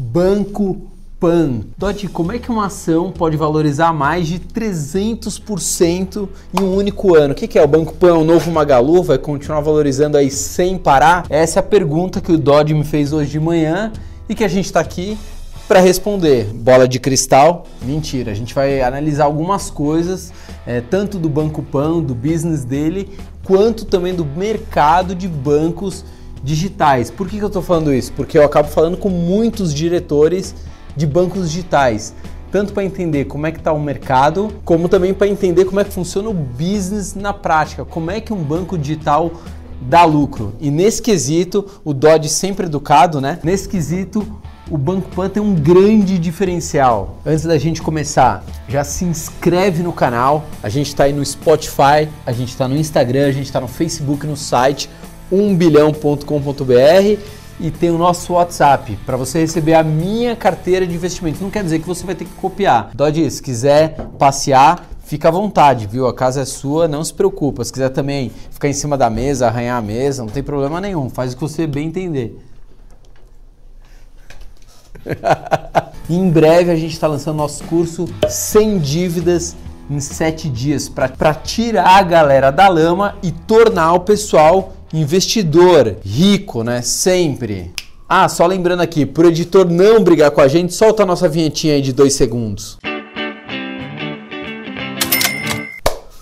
Banco Pan. Dodge, como é que uma ação pode valorizar mais de 300% em um único ano? O que é o Banco Pan, o novo Magalu, vai continuar valorizando aí sem parar? Essa é a pergunta que o Dodge me fez hoje de manhã e que a gente está aqui para responder. Bola de cristal? Mentira. A gente vai analisar algumas coisas, é, tanto do Banco Pan, do business dele, quanto também do mercado de bancos digitais. Por que, que eu estou falando isso? Porque eu acabo falando com muitos diretores de bancos digitais, tanto para entender como é que está o mercado, como também para entender como é que funciona o business na prática, como é que um banco digital dá lucro. E nesse quesito, o Dodge sempre educado, né? Nesse quesito, o Banco Pan tem um grande diferencial. Antes da gente começar, já se inscreve no canal. A gente está aí no Spotify, a gente está no Instagram, a gente está no Facebook, no site 1bilhão.com.br e tem o nosso WhatsApp para você receber a minha carteira de investimento. Não quer dizer que você vai ter que copiar. Dodge, se quiser passear, fica à vontade, viu? A casa é sua, não se preocupa. Se quiser também ficar em cima da mesa, arranhar a mesa, não tem problema nenhum. Faz o que você bem entender. em breve a gente está lançando nosso curso sem dívidas em 7 dias para tirar a galera da lama e tornar o pessoal investidor rico, né? Sempre. Ah, só lembrando aqui, pro editor não brigar com a gente, solta a nossa vinhetinha aí de dois segundos.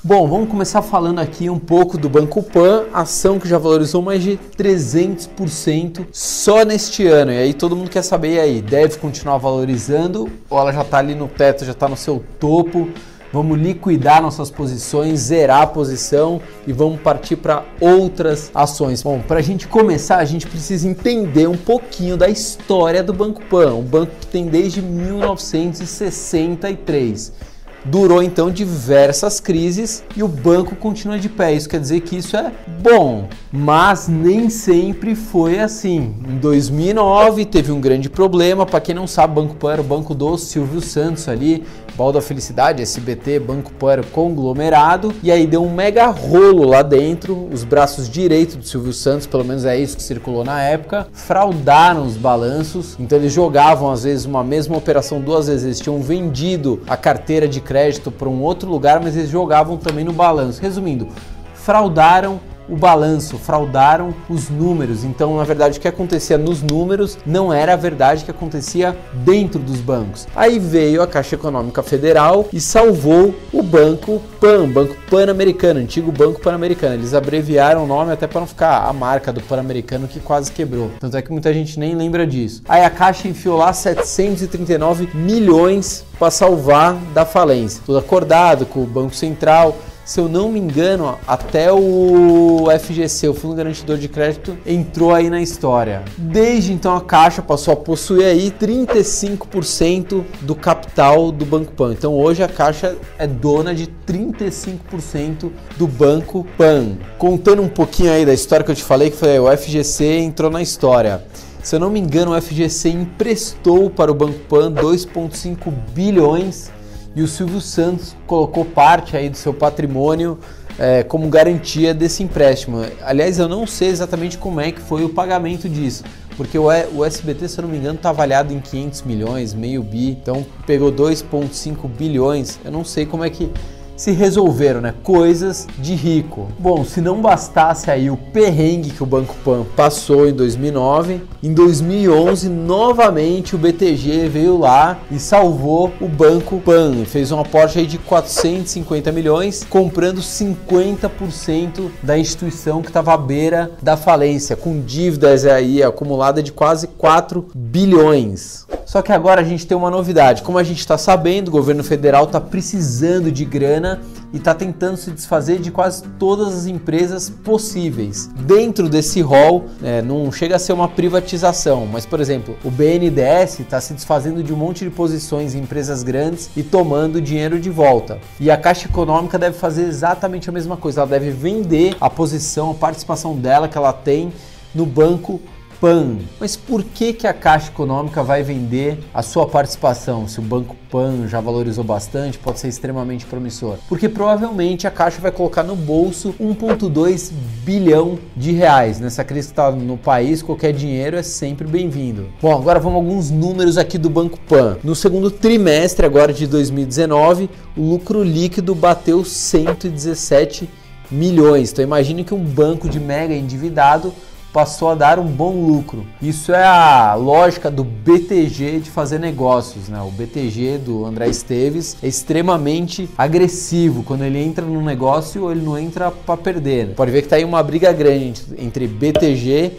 Bom, vamos começar falando aqui um pouco do Banco Pan, ação que já valorizou mais de 300% só neste ano. E aí todo mundo quer saber aí, deve continuar valorizando ou ela já está ali no teto, já está no seu topo? Vamos liquidar nossas posições, zerar a posição e vamos partir para outras ações. Bom, para a gente começar, a gente precisa entender um pouquinho da história do Banco Pan, um banco que tem desde 1963 durou então diversas crises e o banco continua de pé. Isso quer dizer que isso é bom, mas nem sempre foi assim. Em 2009 teve um grande problema. Para quem não sabe, o Banco Pan era o banco do Silvio Santos ali, Bal da Felicidade, SBT, Banco Pan era conglomerado. E aí deu um mega rolo lá dentro. Os braços direitos do Silvio Santos, pelo menos é isso que circulou na época, fraudaram os balanços. Então eles jogavam às vezes uma mesma operação duas vezes. Eles tinham vendido a carteira de crédito para um outro lugar, mas eles jogavam também no balanço. Resumindo, fraudaram o balanço, fraudaram os números. Então, na verdade, o que acontecia nos números não era a verdade que acontecia dentro dos bancos. Aí veio a Caixa Econômica Federal e salvou o Banco PAN, Banco Pan-Americano, antigo Banco Pan-Americano. Eles abreviaram o nome até para não ficar a marca do Pan-Americano que quase quebrou. Tanto é que muita gente nem lembra disso. Aí a Caixa enfiou lá 739 milhões para salvar da falência. Tudo acordado com o Banco Central se eu não me engano, até o FGC, o Fundo Garantidor de Crédito, entrou aí na história. Desde então a Caixa passou a possuir aí 35% do capital do Banco Pan. Então hoje a Caixa é dona de 35% do Banco Pan. Contando um pouquinho aí da história que eu te falei, que foi o FGC entrou na história. Se eu não me engano, o FGC emprestou para o Banco Pan 2,5 bilhões e o Silvio Santos colocou parte aí do seu patrimônio é, como garantia desse empréstimo. Aliás, eu não sei exatamente como é que foi o pagamento disso, porque o, o SBT, se eu não me engano, está avaliado em 500 milhões, meio bi, então pegou 2,5 bilhões. Eu não sei como é que se resolveram, né? Coisas de rico. Bom, se não bastasse aí o perrengue que o Banco Pan passou em 2009, em 2011 novamente o BTG veio lá e salvou o Banco Pan, fez um aporte aí de 450 milhões, comprando 50% da instituição que estava à beira da falência, com dívidas aí acumulada de quase 4 bilhões. Só que agora a gente tem uma novidade. Como a gente está sabendo, o governo federal está precisando de grana e está tentando se desfazer de quase todas as empresas possíveis. Dentro desse rol, é, não chega a ser uma privatização, mas, por exemplo, o BNDES está se desfazendo de um monte de posições em empresas grandes e tomando dinheiro de volta. E a Caixa Econômica deve fazer exatamente a mesma coisa. Ela deve vender a posição, a participação dela que ela tem no banco PAN. Mas por que, que a Caixa Econômica vai vender a sua participação? Se o Banco PAN já valorizou bastante, pode ser extremamente promissor. Porque provavelmente a Caixa vai colocar no bolso 1,2 bilhão de reais. Nessa crise que está no país, qualquer dinheiro é sempre bem-vindo. Bom, agora vamos alguns números aqui do Banco PAN. No segundo trimestre agora de 2019, o lucro líquido bateu 117 milhões. Então imagine que um banco de mega endividado passou a dar um bom lucro. Isso é a lógica do BTG de fazer negócios, né? O BTG do André Esteves é extremamente agressivo quando ele entra no negócio, ele não entra para perder. Né? Pode ver que tá aí uma briga grande entre BTG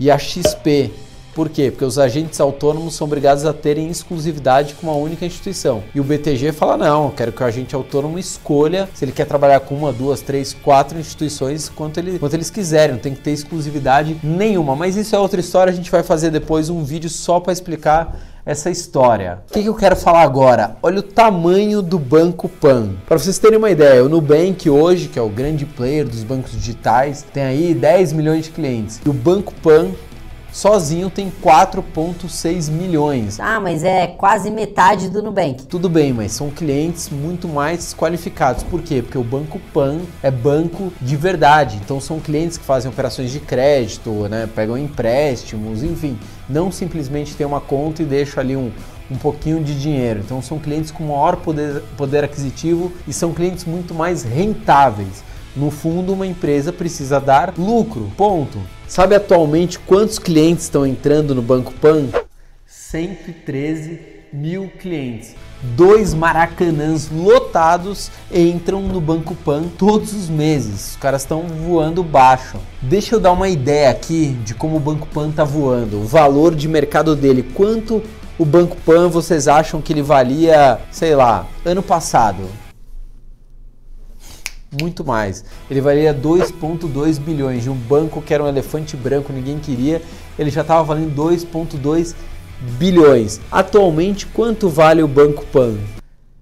e a XP. Por quê? Porque os agentes autônomos são obrigados a terem exclusividade com uma única instituição. E o BTG fala: não, eu quero que o agente autônomo escolha se ele quer trabalhar com uma, duas, três, quatro instituições quanto, ele, quanto eles quiserem. Não tem que ter exclusividade nenhuma. Mas isso é outra história, a gente vai fazer depois um vídeo só para explicar essa história. O que, que, eu quero falar agora? Olha o tamanho do Banco Pan. Para vocês terem uma ideia, o Nubank hoje, que é o grande player dos bancos digitais, tem aí 10 milhões de clientes. E o Banco Pan sozinho tem 4,6 milhões. Ah, mas é quase metade do Nubank. Tudo bem, mas são clientes muito mais qualificados. Por quê? Porque o Banco Pan é banco de verdade. Então são clientes que fazem operações de crédito, né? pegam empréstimos, enfim. Não simplesmente tem uma conta e deixam ali um, um pouquinho de dinheiro. Então são clientes com maior poder, poder aquisitivo e são clientes muito mais rentáveis. No fundo, uma empresa precisa dar lucro. Ponto. Sabe atualmente quantos clientes estão entrando no Banco Pan? 113 mil clientes. Dois maracanãs lotados entram no Banco Pan todos os meses. Os caras estão voando baixo. Deixa eu dar uma ideia aqui de como o Banco Pan está voando, o valor de mercado dele, quanto o Banco Pan vocês acham que ele valia, sei lá, ano passado? Muito mais. Ele valia 2,2 bilhões de um banco que era um elefante branco, ninguém queria. Ele já estava valendo 2,2 bilhões. Atualmente, quanto vale o Banco Pan?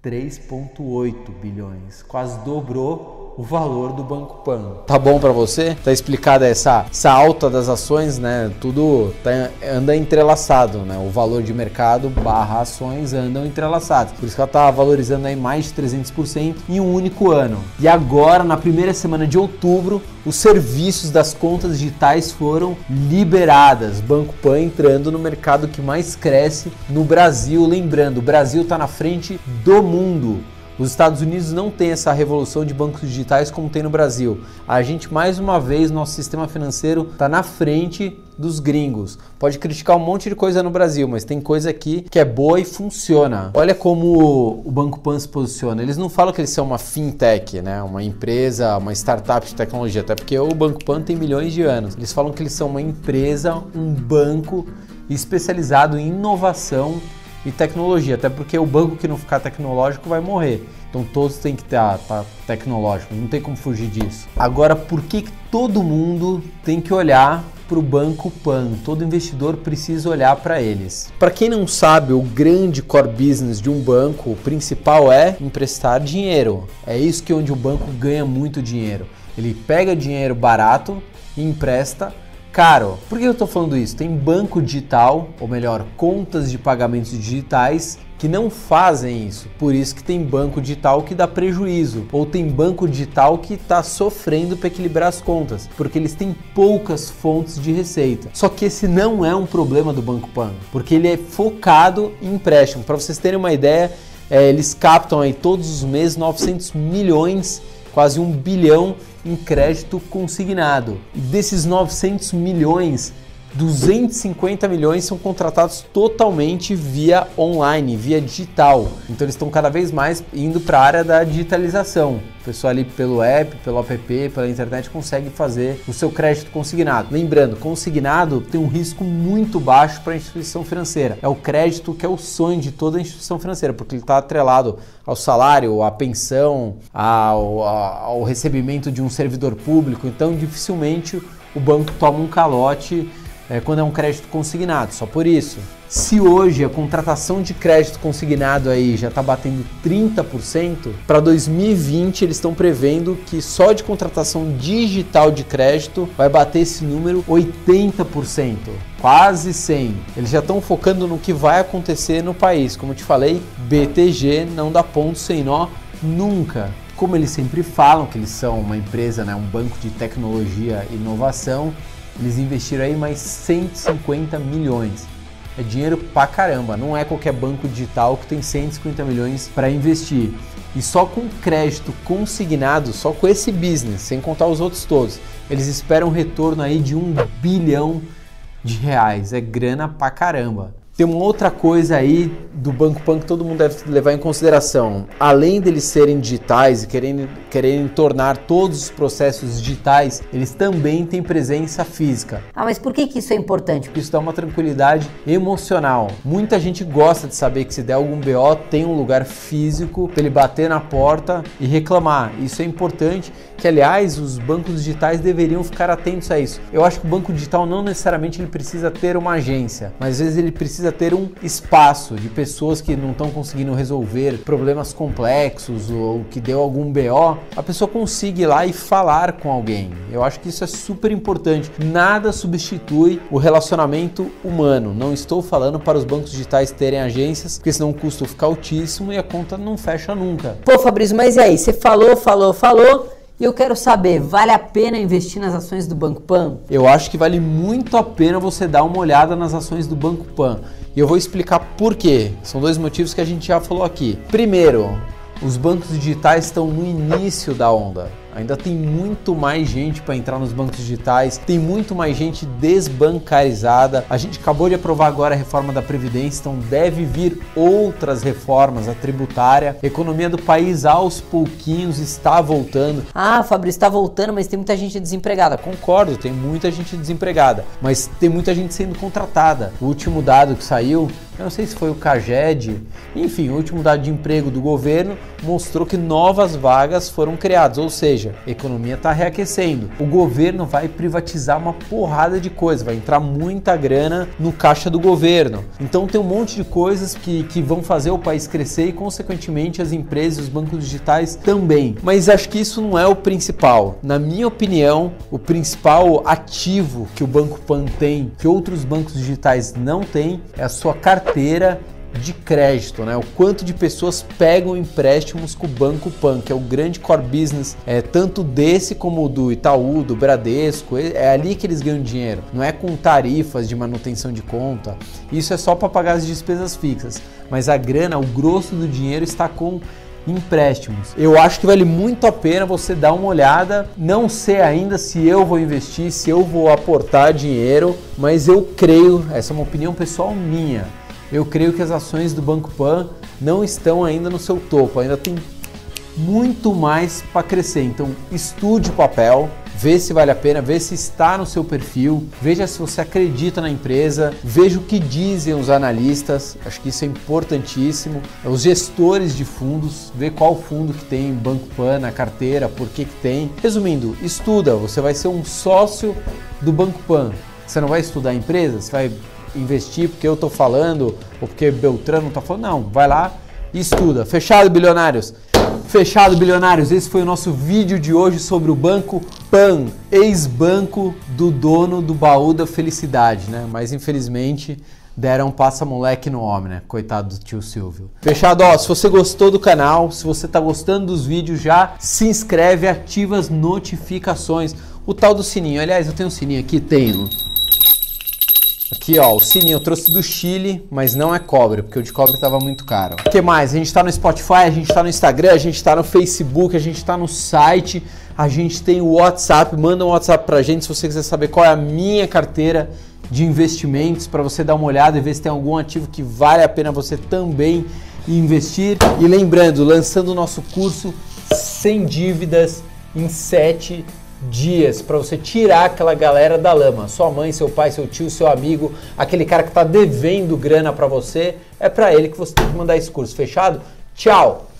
3,8 bilhões. Quase dobrou o valor do Banco Pan. Tá bom para você? Tá explicada essa, essa alta das ações, né? Tudo tá, anda entrelaçado, né? O valor de mercado barra ações andam entrelaçados. Por isso que ela tá valorizando aí mais de 300% em um único ano. E agora, na primeira semana de outubro, os serviços das contas digitais foram liberadas. Banco Pan entrando no mercado que mais cresce no Brasil. Lembrando, o Brasil está na frente do mundo. Os Estados Unidos não têm essa revolução de bancos digitais como tem no Brasil. A gente, mais uma vez, nosso sistema financeiro está na frente dos gringos. Pode criticar um monte de coisa no Brasil, mas tem coisa aqui que é boa e funciona. Olha como o Banco Pan se posiciona. Eles não falam que eles são uma fintech, né? uma empresa, uma startup de tecnologia, até porque o Banco Pan tem milhões de anos. Eles falam que eles são uma empresa, um banco especializado em inovação e tecnologia, até porque o banco que não ficar tecnológico vai morrer. Então todos têm que estar tá, tecnológico, não tem como fugir disso. Agora, por que, que todo mundo tem que olhar para o banco Pan? Todo investidor precisa olhar para eles. Para quem não sabe, o grande core business de um banco, o principal é emprestar dinheiro. É isso que é onde o banco ganha muito dinheiro. Ele pega dinheiro barato e empresta caro. Por que eu estou falando isso? Tem banco digital, ou melhor, contas de pagamentos digitais que não fazem isso. Por isso que tem banco digital que dá prejuízo, ou tem banco digital que está sofrendo para equilibrar as contas, porque eles têm poucas fontes de receita. Só que esse não é um problema do Banco Pan, porque ele é focado em empréstimo. Para vocês terem uma ideia, é, eles captam aí todos os meses 900 milhões, quase um bilhão em crédito consignado. Desses 900 milhões, 250 milhões são contratados totalmente via online, via digital. Então eles estão cada vez mais indo para a área da digitalização. O pessoal ali pelo app, pelo app, pela internet consegue fazer o seu crédito consignado. Lembrando, consignado tem um risco muito baixo para a instituição financeira. É o crédito que é o sonho de toda instituição financeira, porque ele está atrelado ao salário, à pensão, ao, ao recebimento de um servidor público. Então dificilmente o banco toma um calote é, quando é um crédito consignado, só por isso. Se hoje a contratação de crédito consignado aí já está batendo 30%, para 2020 eles estão prevendo que só de contratação digital de crédito vai bater esse número 80%, quase 100. Eles já estão focando no que vai acontecer no país. Como eu te falei, BTG não dá ponto sem nó nunca. Como eles sempre falam que eles são uma empresa, né, um banco de tecnologia e inovação, eles investiram aí mais 150 milhões. É dinheiro pra caramba, não é qualquer banco digital que tem 150 milhões para investir. E só com crédito consignado, só com esse business, sem contar os outros todos, eles esperam um retorno aí de um bilhão de reais. É grana pra caramba. Tem uma outra coisa aí do Banco Pan que todo mundo deve levar em consideração. Além deles serem digitais e querendo, querendo tornar todos os processos digitais, eles também têm presença física. Ah, mas por que, que isso é importante? Porque isso dá uma tranquilidade emocional. Muita gente gosta de saber que se der algum BO, tem um lugar físico para ele bater na porta e reclamar. Isso é importante, que aliás os bancos digitais deveriam ficar atentos a isso. Eu acho que o banco digital não necessariamente ele precisa ter uma agência, mas às vezes ele precisa ter um espaço de pessoas que não estão conseguindo resolver problemas complexos ou que deu algum BO, a pessoa consiga ir lá e falar com alguém. Eu acho que isso é super importante. Nada substitui o relacionamento humano. Não estou falando para os bancos digitais terem agências, porque senão o custo fica altíssimo e a conta não fecha nunca. Pô, Fabrício, mas e aí? Você falou, falou, falou. E eu quero saber, vale a pena investir nas ações do Banco Pan? Eu acho que vale muito a pena você dar uma olhada nas ações do Banco Pan. E eu vou explicar por quê. São dois motivos que a gente já falou aqui. Primeiro, os bancos digitais estão no início da onda. Ainda tem muito mais gente para entrar nos bancos digitais, tem muito mais gente desbancarizada. A gente acabou de aprovar agora a reforma da Previdência, então deve vir outras reformas, a tributária. A economia do país aos pouquinhos está voltando. Ah, Fabrício, está voltando, mas tem muita gente desempregada. Concordo, tem muita gente desempregada, mas tem muita gente sendo contratada. O último dado que saiu eu não sei se foi o CAGED, enfim, o último dado de emprego do governo mostrou que novas vagas foram criadas, ou seja, a economia está reaquecendo. O governo vai privatizar uma porrada de coisas, vai entrar muita grana no caixa do governo. Então tem um monte de coisas que, que vão fazer o país crescer e, consequentemente, as empresas os bancos digitais também. Mas acho que isso não é o principal. Na minha opinião, o principal ativo que o Banco Pan tem, que outros bancos digitais não têm, é a sua carteira de crédito, né? O quanto de pessoas pegam empréstimos com o Banco Pan, que é o grande core business, é tanto desse como do Itaú, do Bradesco, é, ali que eles ganham dinheiro. Não é com tarifas de manutenção de conta. Isso é só para pagar as despesas fixas, mas a grana, o grosso do dinheiro está com empréstimos. Eu acho que vale muito a pena você dar uma olhada. Não sei ainda se eu vou investir, se eu vou aportar dinheiro, mas eu creio, essa é uma opinião pessoal minha eu creio que as ações do Banco Pan não estão ainda no seu topo, ainda tem muito mais para crescer. Então, estude o papel, vê se vale a pena, vê se está no seu perfil, veja se você acredita na empresa, veja o que dizem os analistas, acho que isso é importantíssimo. Os gestores de fundos, vê qual fundo que tem Banco Pan na carteira, por que que tem. Resumindo, estuda, você vai ser um sócio do Banco Pan. Você não vai estudar a empresa, você vai investir porque eu estou falando ou porque Beltrano está falando. Não, vai lá e estuda. Fechado, bilionários? Fechado, bilionários. Esse foi o nosso vídeo de hoje sobre o Banco Pan, ex-banco do dono do baú da felicidade, né? Mas infelizmente deram passa-moleque no homem, né? Coitado do tio Silvio. Fechado, ó, se você gostou do canal, se você tá gostando dos vídeos, já se inscreve, ativa as notificações. O tal do sininho, aliás, eu tenho um sininho aqui, tenho. Aqui, ó, o sininho eu trouxe do Chile, mas não é cobre, porque o de cobre estava muito caro. O que mais? A gente está no Spotify, a gente está no Instagram, a gente está no Facebook, a gente está no site, a gente tem o WhatsApp. Manda um WhatsApp pra gente se você quiser saber qual é a minha carteira de investimentos, para você dar uma olhada e ver se tem algum ativo que vale a pena você também investir. E lembrando, lançando o nosso curso sem dívidas em 7 dias para você tirar aquela galera da lama. Sua mãe, seu pai, seu tio, seu amigo, aquele cara que está devendo grana para você, é para ele que você tem que mandar esse curso. Fechado? Tchau!